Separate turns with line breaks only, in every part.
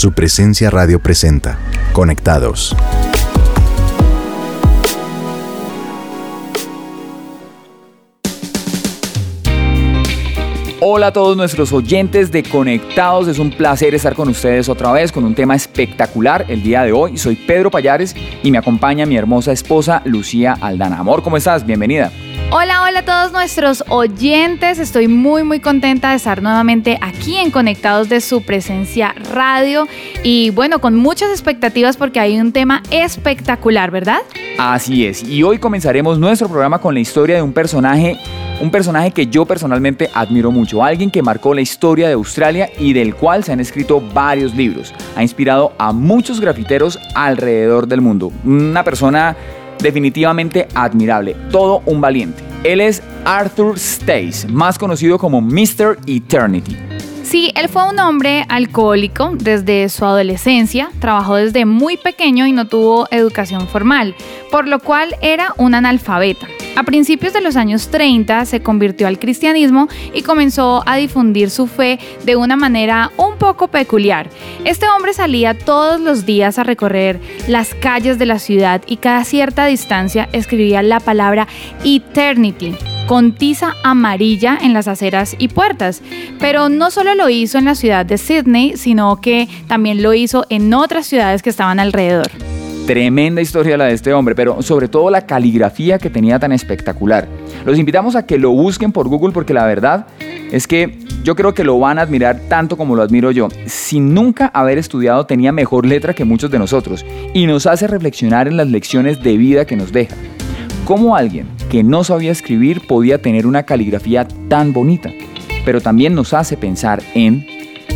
Su presencia radio presenta. Conectados.
Hola a todos nuestros oyentes de Conectados, es un placer estar con ustedes otra vez con un tema espectacular el día de hoy. Soy Pedro Payares y me acompaña mi hermosa esposa Lucía Aldana. Amor, ¿cómo estás? Bienvenida.
Hola, hola a todos nuestros oyentes. Estoy muy, muy contenta de estar nuevamente aquí en Conectados de su presencia radio. Y bueno, con muchas expectativas porque hay un tema espectacular, ¿verdad?
Así es. Y hoy comenzaremos nuestro programa con la historia de un personaje, un personaje que yo personalmente admiro mucho. Alguien que marcó la historia de Australia y del cual se han escrito varios libros. Ha inspirado a muchos grafiteros alrededor del mundo. Una persona definitivamente admirable, todo un valiente. Él es Arthur Stace, más conocido como Mr. Eternity.
Sí, él fue un hombre alcohólico desde su adolescencia, trabajó desde muy pequeño y no tuvo educación formal, por lo cual era un analfabeta. A principios de los años 30 se convirtió al cristianismo y comenzó a difundir su fe de una manera un poco peculiar. Este hombre salía todos los días a recorrer las calles de la ciudad y cada cierta distancia escribía la palabra eternity con tiza amarilla en las aceras y puertas. Pero no solo lo hizo en la ciudad de Sydney, sino que también lo hizo en otras ciudades que estaban alrededor.
Tremenda historia la de este hombre, pero sobre todo la caligrafía que tenía tan espectacular. Los invitamos a que lo busquen por Google porque la verdad es que yo creo que lo van a admirar tanto como lo admiro yo. Sin nunca haber estudiado tenía mejor letra que muchos de nosotros y nos hace reflexionar en las lecciones de vida que nos deja. ¿Cómo alguien que no sabía escribir podía tener una caligrafía tan bonita? Pero también nos hace pensar en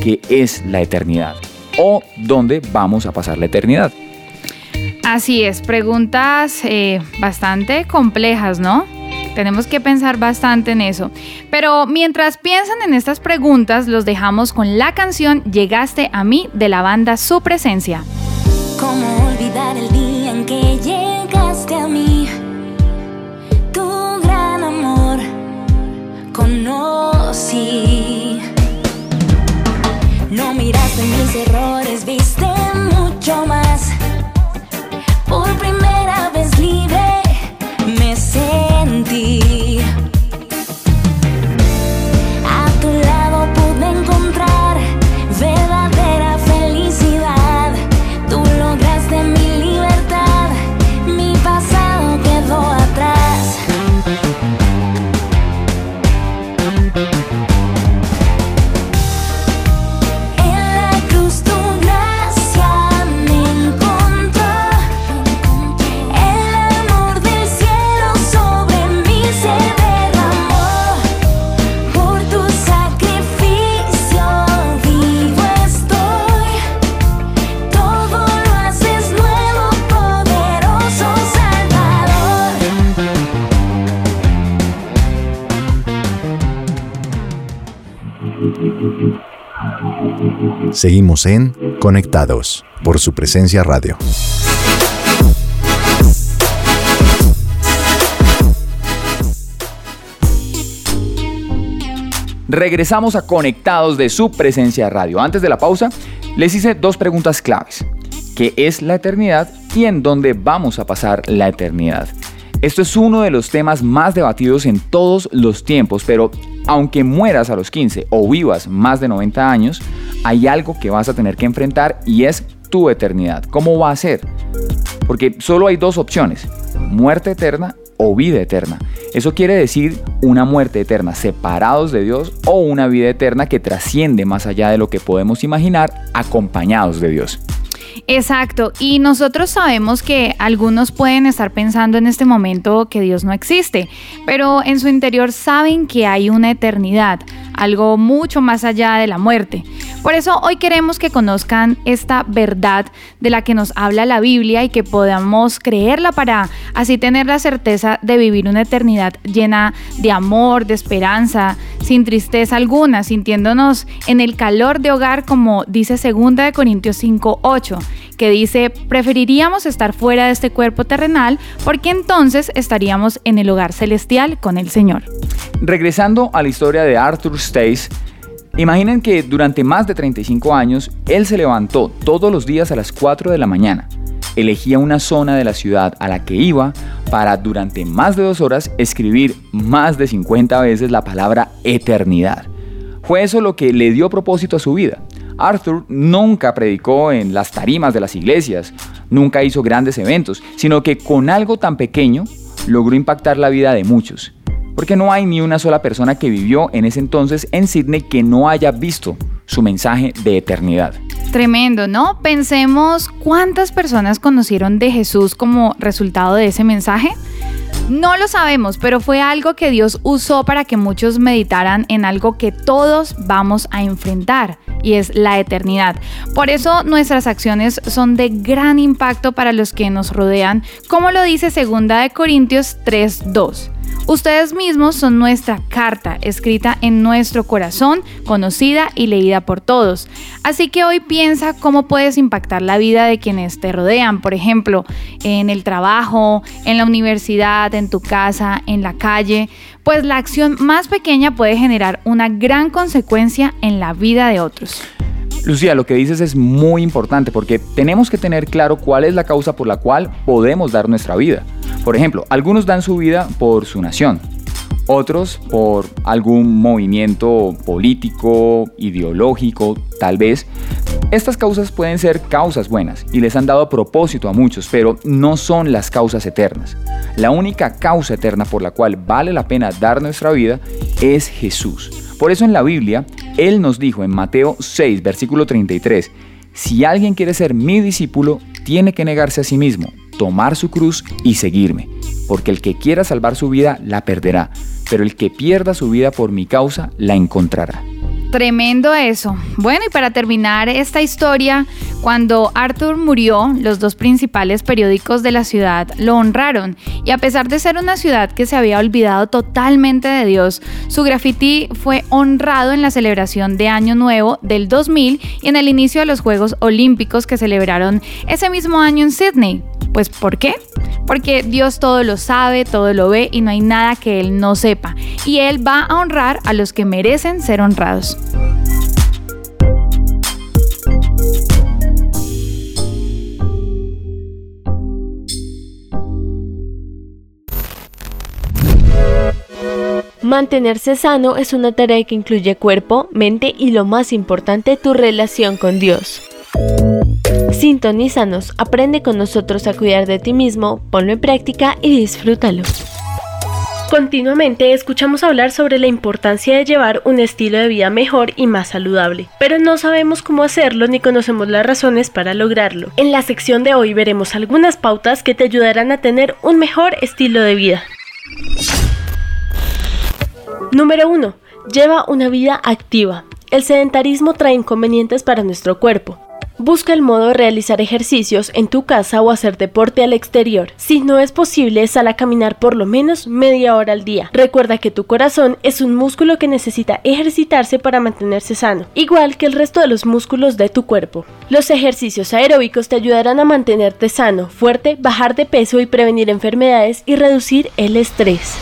qué es la eternidad o dónde vamos a pasar la eternidad.
Así es, preguntas eh, bastante complejas, ¿no? Tenemos que pensar bastante en eso. Pero mientras piensan en estas preguntas, los dejamos con la canción Llegaste a mí de la banda Su Presencia.
¿Cómo olvidar el día en que llegaste a mí? Tu gran amor conocí. No miraste mis errores, viste
Seguimos en Conectados por su presencia radio.
Regresamos a Conectados de su presencia radio. Antes de la pausa, les hice dos preguntas claves. ¿Qué es la eternidad y en dónde vamos a pasar la eternidad? Esto es uno de los temas más debatidos en todos los tiempos, pero aunque mueras a los 15 o vivas más de 90 años, hay algo que vas a tener que enfrentar y es tu eternidad. ¿Cómo va a ser? Porque solo hay dos opciones, muerte eterna o vida eterna. Eso quiere decir una muerte eterna separados de Dios o una vida eterna que trasciende más allá de lo que podemos imaginar acompañados de Dios.
Exacto, y nosotros sabemos que algunos pueden estar pensando en este momento que Dios no existe, pero en su interior saben que hay una eternidad, algo mucho más allá de la muerte. Por eso hoy queremos que conozcan esta verdad de la que nos habla la Biblia y que podamos creerla para así tener la certeza de vivir una eternidad llena de amor, de esperanza, sin tristeza alguna, sintiéndonos en el calor de hogar como dice 2 de Corintios 5:8, que dice, "Preferiríamos estar fuera de este cuerpo terrenal porque entonces estaríamos en el hogar celestial con el Señor."
Regresando a la historia de Arthur Stace, Imaginen que durante más de 35 años, él se levantó todos los días a las 4 de la mañana. Elegía una zona de la ciudad a la que iba para durante más de dos horas escribir más de 50 veces la palabra eternidad. Fue eso lo que le dio propósito a su vida. Arthur nunca predicó en las tarimas de las iglesias, nunca hizo grandes eventos, sino que con algo tan pequeño logró impactar la vida de muchos. Porque no hay ni una sola persona que vivió en ese entonces en Sydney que no haya visto su mensaje de eternidad.
Tremendo, ¿no? Pensemos cuántas personas conocieron de Jesús como resultado de ese mensaje. No lo sabemos, pero fue algo que Dios usó para que muchos meditaran en algo que todos vamos a enfrentar y es la eternidad. Por eso nuestras acciones son de gran impacto para los que nos rodean, como lo dice 2 de Corintios 3:2. Ustedes mismos son nuestra carta escrita en nuestro corazón, conocida y leída por todos. Así que hoy piensa cómo puedes impactar la vida de quienes te rodean, por ejemplo, en el trabajo, en la universidad, en tu casa, en la calle, pues la acción más pequeña puede generar una gran consecuencia en la vida de otros.
Lucía, lo que dices es muy importante porque tenemos que tener claro cuál es la causa por la cual podemos dar nuestra vida. Por ejemplo, algunos dan su vida por su nación, otros por algún movimiento político, ideológico, tal vez. Estas causas pueden ser causas buenas y les han dado propósito a muchos, pero no son las causas eternas. La única causa eterna por la cual vale la pena dar nuestra vida es Jesús. Por eso en la Biblia, Él nos dijo en Mateo 6, versículo 33, si alguien quiere ser mi discípulo, tiene que negarse a sí mismo, tomar su cruz y seguirme, porque el que quiera salvar su vida la perderá, pero el que pierda su vida por mi causa la encontrará.
Tremendo eso. Bueno, y para terminar esta historia, cuando Arthur murió, los dos principales periódicos de la ciudad lo honraron. Y a pesar de ser una ciudad que se había olvidado totalmente de Dios, su graffiti fue honrado en la celebración de Año Nuevo del 2000 y en el inicio de los Juegos Olímpicos que celebraron ese mismo año en Sydney. Pues ¿por qué? Porque Dios todo lo sabe, todo lo ve y no hay nada que Él no sepa. Y Él va a honrar a los que merecen ser honrados.
Mantenerse sano es una tarea que incluye cuerpo, mente y lo más importante, tu relación con Dios. Sintonízanos, aprende con nosotros a cuidar de ti mismo, ponlo en práctica y disfrútalo. Continuamente escuchamos hablar sobre la importancia de llevar un estilo de vida mejor y más saludable, pero no sabemos cómo hacerlo ni conocemos las razones para lograrlo. En la sección de hoy veremos algunas pautas que te ayudarán a tener un mejor estilo de vida. Número 1. Lleva una vida activa. El sedentarismo trae inconvenientes para nuestro cuerpo. Busca el modo de realizar ejercicios en tu casa o hacer deporte al exterior. Si no es posible, sal a caminar por lo menos media hora al día. Recuerda que tu corazón es un músculo que necesita ejercitarse para mantenerse sano, igual que el resto de los músculos de tu cuerpo. Los ejercicios aeróbicos te ayudarán a mantenerte sano, fuerte, bajar de peso y prevenir enfermedades y reducir el estrés.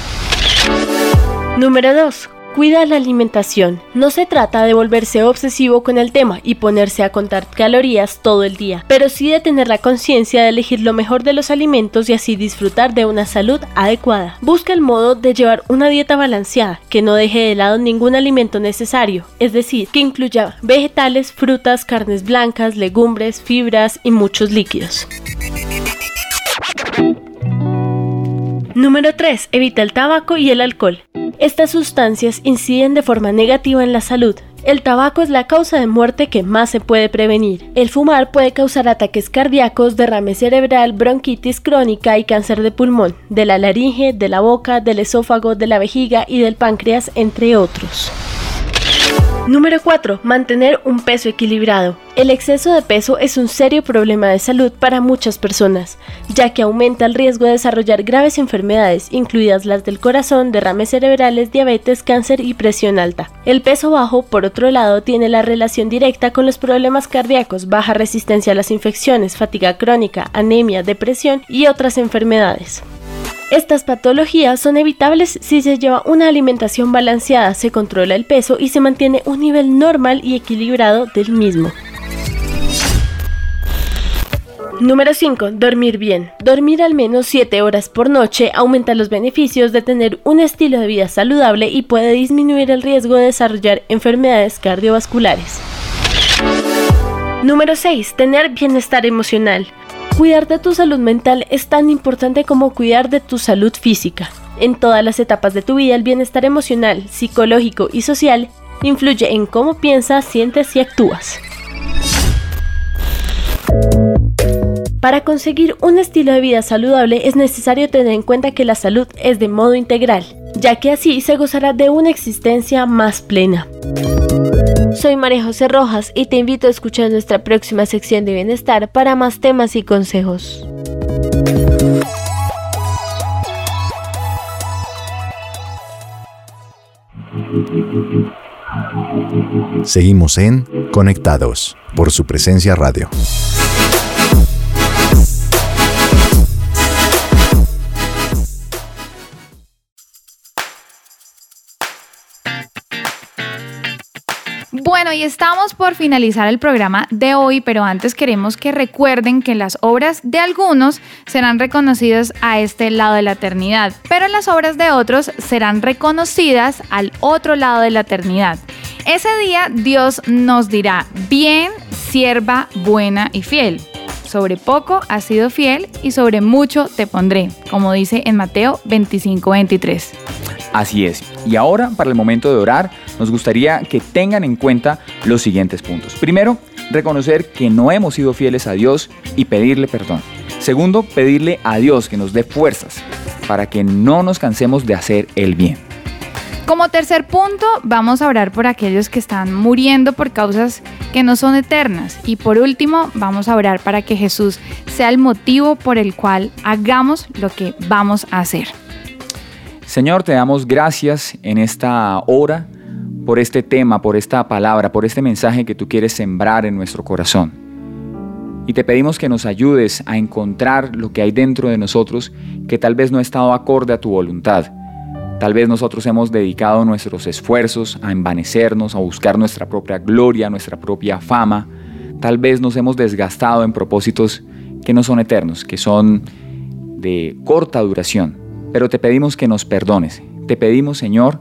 Número 2. Cuida la alimentación. No se trata de volverse obsesivo con el tema y ponerse a contar calorías todo el día, pero sí de tener la conciencia de elegir lo mejor de los alimentos y así disfrutar de una salud adecuada. Busca el modo de llevar una dieta balanceada, que no deje de lado ningún alimento necesario, es decir, que incluya vegetales, frutas, carnes blancas, legumbres, fibras y muchos líquidos. Número 3. Evita el tabaco y el alcohol. Estas sustancias inciden de forma negativa en la salud. El tabaco es la causa de muerte que más se puede prevenir. El fumar puede causar ataques cardíacos, derrame cerebral, bronquitis crónica y cáncer de pulmón, de la laringe, de la boca, del esófago, de la vejiga y del páncreas, entre otros. Número 4. Mantener un peso equilibrado. El exceso de peso es un serio problema de salud para muchas personas, ya que aumenta el riesgo de desarrollar graves enfermedades, incluidas las del corazón, derrames cerebrales, diabetes, cáncer y presión alta. El peso bajo, por otro lado, tiene la relación directa con los problemas cardíacos, baja resistencia a las infecciones, fatiga crónica, anemia, depresión y otras enfermedades. Estas patologías son evitables si se lleva una alimentación balanceada, se controla el peso y se mantiene un nivel normal y equilibrado del mismo. Número 5. Dormir bien. Dormir al menos 7 horas por noche aumenta los beneficios de tener un estilo de vida saludable y puede disminuir el riesgo de desarrollar enfermedades cardiovasculares. Número 6. Tener bienestar emocional. Cuidar de tu salud mental es tan importante como cuidar de tu salud física. En todas las etapas de tu vida, el bienestar emocional, psicológico y social influye en cómo piensas, sientes y actúas. Para conseguir un estilo de vida saludable es necesario tener en cuenta que la salud es de modo integral, ya que así se gozará de una existencia más plena. Soy María José Rojas y te invito a escuchar nuestra próxima sección de bienestar para más temas y consejos.
Seguimos en Conectados por su presencia radio.
Bueno, y estamos por finalizar el programa de hoy, pero antes queremos que recuerden que las obras de algunos serán reconocidas a este lado de la eternidad, pero las obras de otros serán reconocidas al otro lado de la eternidad. Ese día Dios nos dirá, bien, sierva buena y fiel. Sobre poco has sido fiel y sobre mucho te pondré, como dice en Mateo 25, 23.
Así es. Y ahora, para el momento de orar, nos gustaría que tengan en cuenta los siguientes puntos. Primero, reconocer que no hemos sido fieles a Dios y pedirle perdón. Segundo, pedirle a Dios que nos dé fuerzas para que no nos cansemos de hacer el bien.
Como tercer punto, vamos a orar por aquellos que están muriendo por causas que no son eternas. Y por último, vamos a orar para que Jesús sea el motivo por el cual hagamos lo que vamos a hacer.
Señor, te damos gracias en esta hora por este tema, por esta palabra, por este mensaje que tú quieres sembrar en nuestro corazón. Y te pedimos que nos ayudes a encontrar lo que hay dentro de nosotros que tal vez no ha estado acorde a tu voluntad. Tal vez nosotros hemos dedicado nuestros esfuerzos a envanecernos, a buscar nuestra propia gloria, nuestra propia fama. Tal vez nos hemos desgastado en propósitos que no son eternos, que son de corta duración pero te pedimos que nos perdones. Te pedimos, Señor,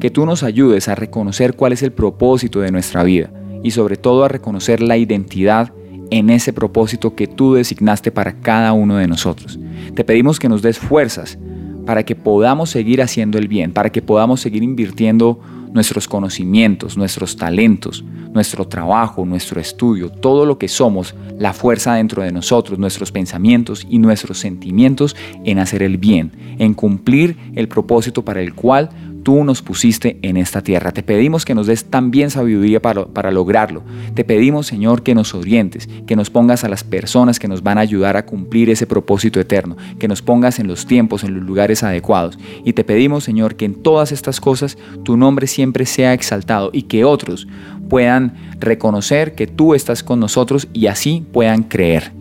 que tú nos ayudes a reconocer cuál es el propósito de nuestra vida y sobre todo a reconocer la identidad en ese propósito que tú designaste para cada uno de nosotros. Te pedimos que nos des fuerzas para que podamos seguir haciendo el bien, para que podamos seguir invirtiendo nuestros conocimientos, nuestros talentos, nuestro trabajo, nuestro estudio, todo lo que somos, la fuerza dentro de nosotros, nuestros pensamientos y nuestros sentimientos en hacer el bien, en cumplir el propósito para el cual tú nos pusiste en esta tierra. Te pedimos que nos des también sabiduría para, para, lograrlo. Te pedimos, Señor, que nos orientes, que nos pongas a las personas que nos van a ayudar a cumplir ese propósito eterno, que nos pongas en los tiempos, en los lugares adecuados. Y te pedimos, Señor, que en todas estas cosas tu nombre siempre sea exaltado y que otros puedan reconocer que tú estás con nosotros y así puedan creer.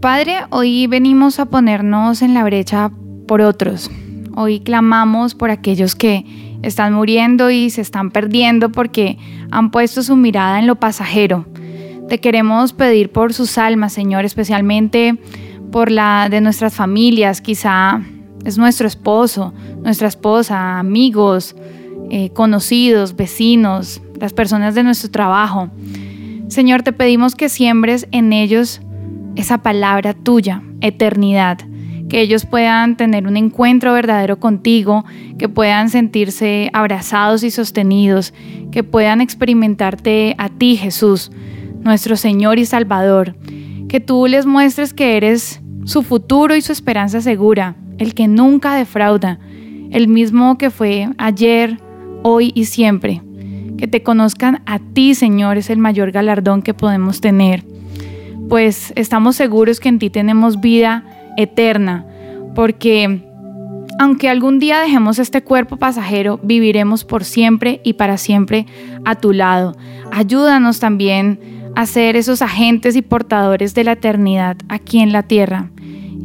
Padre, hoy venimos a ponernos en la brecha por otros. Hoy clamamos por aquellos que están muriendo y se están perdiendo porque han puesto su mirada en lo pasajero. Te queremos pedir por sus almas, Señor, especialmente por la de nuestras familias, quizá es nuestro esposo, nuestra esposa, amigos, eh, conocidos, vecinos, las personas de nuestro trabajo. Señor, te pedimos que siembres en ellos esa palabra tuya, eternidad, que ellos puedan tener un encuentro verdadero contigo, que puedan sentirse abrazados y sostenidos, que puedan experimentarte a ti, Jesús, nuestro Señor y Salvador, que tú les muestres que eres su futuro y su esperanza segura, el que nunca defrauda, el mismo que fue ayer, hoy y siempre. Que te conozcan a ti, Señor, es el mayor galardón que podemos tener. Pues estamos seguros que en ti tenemos vida eterna, porque aunque algún día dejemos este cuerpo pasajero, viviremos por siempre y para siempre a tu lado. Ayúdanos también a ser esos agentes y portadores de la eternidad aquí en la tierra.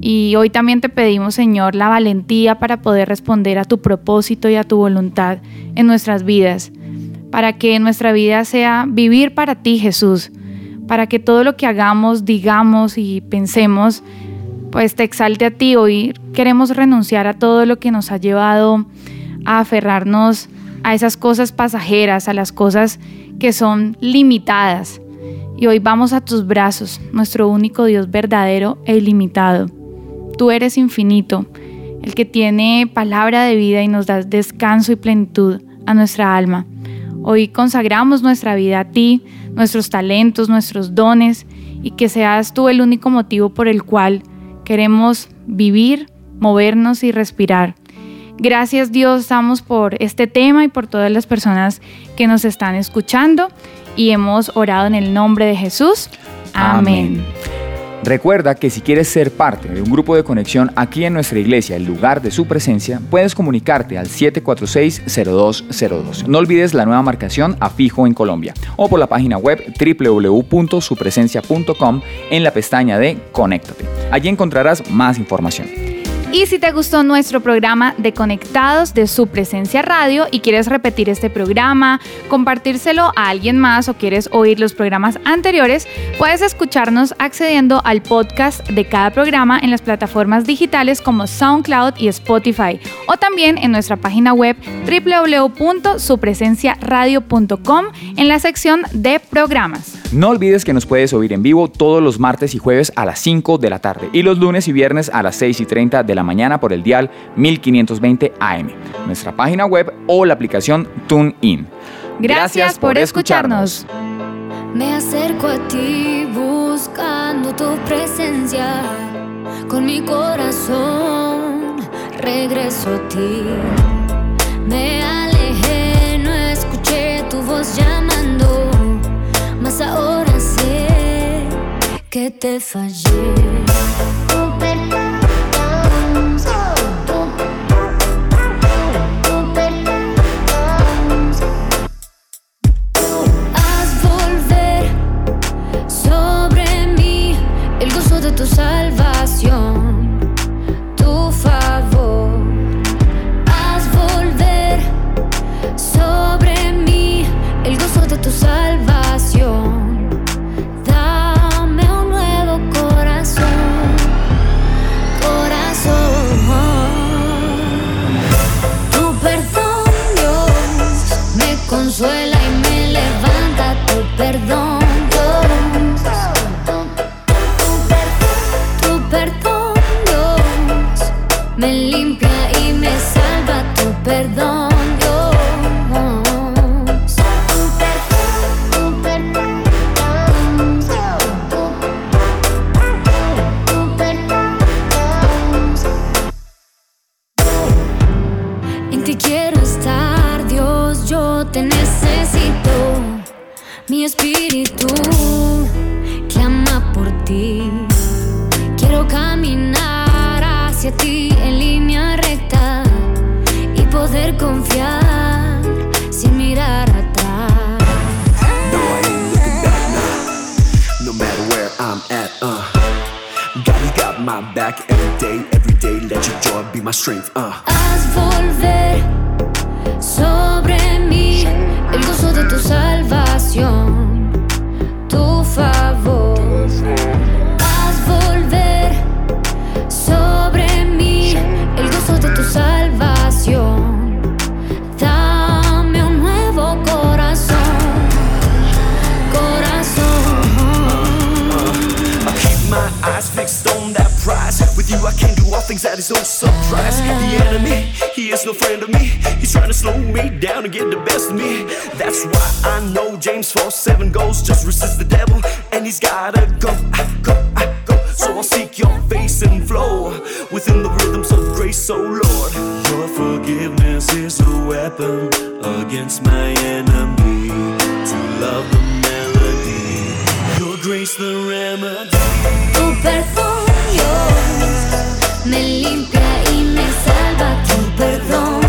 Y hoy también te pedimos, Señor, la valentía para poder responder a tu propósito y a tu voluntad en nuestras vidas, para que nuestra vida sea vivir para ti, Jesús, para que todo lo que hagamos, digamos y pensemos, pues te exalte a ti. Hoy queremos renunciar a todo lo que nos ha llevado a aferrarnos a esas cosas pasajeras, a las cosas que son limitadas. Y hoy vamos a tus brazos, nuestro único Dios verdadero e ilimitado. Tú eres infinito, el que tiene palabra de vida y nos das descanso y plenitud a nuestra alma. Hoy consagramos nuestra vida a ti, nuestros talentos, nuestros dones, y que seas tú el único motivo por el cual queremos vivir, movernos y respirar. Gracias Dios damos por este tema y por todas las personas que nos están escuchando y hemos orado en el nombre de Jesús. Amén.
Recuerda que si quieres ser parte de un grupo de conexión aquí en nuestra iglesia, el lugar de su presencia, puedes comunicarte al 746-0202. No olvides la nueva marcación a fijo en Colombia o por la página web www.supresencia.com en la pestaña de Conéctate. Allí encontrarás más información.
Y si te gustó nuestro programa de Conectados de su presencia radio y quieres repetir este programa, compartírselo a alguien más o quieres oír los programas anteriores, puedes escucharnos accediendo al podcast de cada programa en las plataformas digitales como SoundCloud y Spotify o también en nuestra página web www.supresenciaradio.com en la sección de programas.
No olvides que nos puedes oír en vivo todos los martes y jueves a las 5 de la tarde y los lunes y viernes a las 6 y 30 de la mañana por el dial 1520 AM, nuestra página web o la aplicación TuneIn.
Gracias, por, escucharnos.
Me acerco a ti buscando tu presencia. Con mi corazón regreso a ti. Me que te fallé.
strength. Uh, can do all things that is no surprise. The enemy, he is no friend of me. He's trying to slow me down and get the best of me. That's why I know James 4 7 goes. Just resist the devil, and he's gotta go. I go, I go. So I'll seek your face and flow within the rhythms of grace, oh Lord. Your forgiveness is a weapon against my enemy. To love the melody, your grace the remedy.
Tu perdón, Dios, me limpia y me salva. Tu perdón,